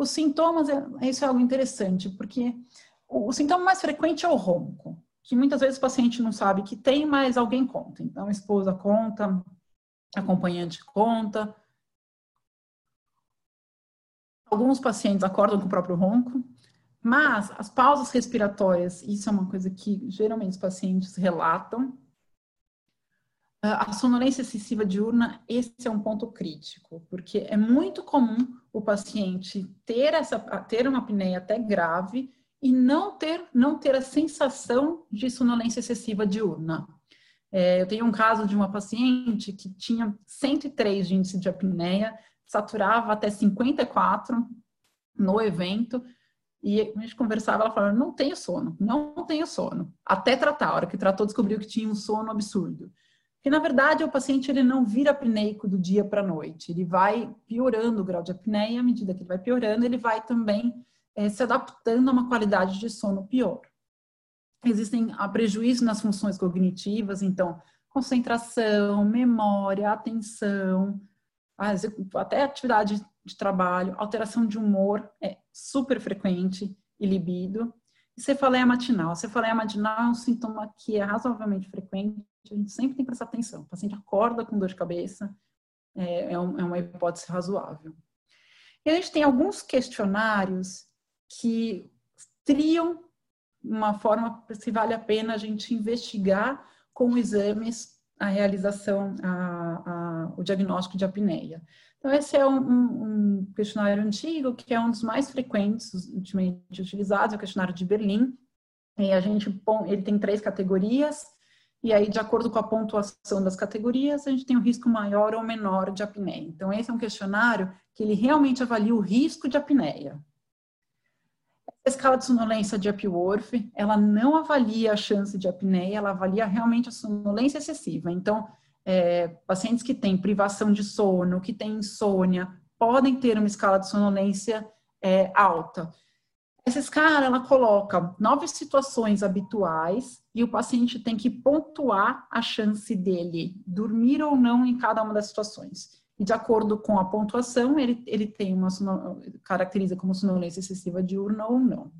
Os sintomas, é, isso é algo interessante, porque o, sintoma mais frequente é o ronco, que muitas vezes o paciente não sabe que tem, mas alguém conta. Então, a esposa conta, acompanhante conta. Alguns pacientes acordam com o próprio ronco, mas as pausas respiratórias, isso é uma coisa que geralmente os pacientes relatam. A sonolência excessiva diurna, esse é um ponto crítico, porque é muito comum o paciente ter essa ter uma apneia até grave e não ter não ter a sensação de sonolência excessiva diurna. É, eu tenho um caso de uma paciente que tinha 103 de índice de apneia, saturava até 54 no evento, e a gente conversava, ela falava, não tenho sono, não tenho sono. Até tratar, a hora que tratou, descobriu que tinha um sono absurdo. Que na verdade o paciente ele não vira apneico do dia para a noite, ele vai piorando o grau de apneia, à medida que ele vai piorando, ele vai também é, se adaptando a uma qualidade de sono pior. Existem prejuízos nas funções cognitivas, então, concentração, memória, atenção, até atividade de trabalho, alteração de humor é super frequente e libido. Cefaleia matinal. Cefaleia matinal é um sintoma que é razoavelmente frequente, a gente sempre tem que prestar atenção. O paciente acorda com dor de cabeça, é, é, é uma hipótese razoável. E a gente tem alguns questionários que triam uma forma se vale a pena a gente investigar com exames a realização, a, a, o diagnóstico de apneia. Então, esse é um, um, questionário antigo, que é um dos mais frequentes, ultimamente utilizados, é o questionário de Berlim. E a gente, ele tem três categorias, e aí, de acordo com a pontuação das categorias, a gente tem um risco maior ou menor de apneia. Então, esse é um questionário que ele realmente avalia o risco de apneia. A escala de sonolência de Epworth, ela não avalia a chance de apneia, ela avalia realmente a sonolência excessiva. Então, é, pacientes que têm privação de sono, que têm insônia, podem ter uma escala de sonolência é, alta. Essa escala, ela coloca nove situações habituais e o paciente tem que pontuar a chance dele dormir ou não em cada uma das situações. E de acordo com a pontuação, ele, ele tem uma caracteriza como sonolência excessiva diurna ou não.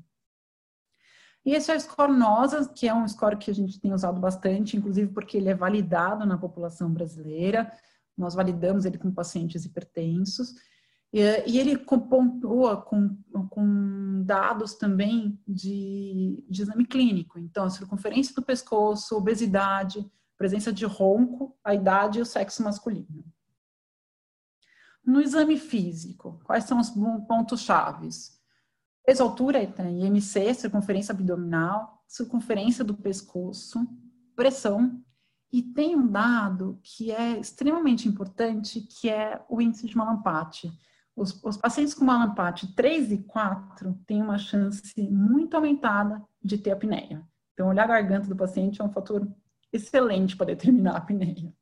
E esse é o score NOSA, que é um score que a gente tem usado bastante, inclusive porque ele é validado na população brasileira. Nós validamos ele com pacientes hipertensos. E, ele pontua com, com dados também de, de exame clínico. Então, a circunferência do pescoço, obesidade, presença de ronco, a idade e o sexo masculino. No exame físico, quais são os pontos chaves? Peso, altura, IMC, circunferência abdominal, circunferência do pescoço, pressão. E tem um dado que é extremamente importante, que é o índice de malampate. Os, os pacientes com malampate 3 e 4 têm uma chance muito aumentada de ter apneia. Então, olhar a garganta do paciente é um fator excelente para determinar a apneia.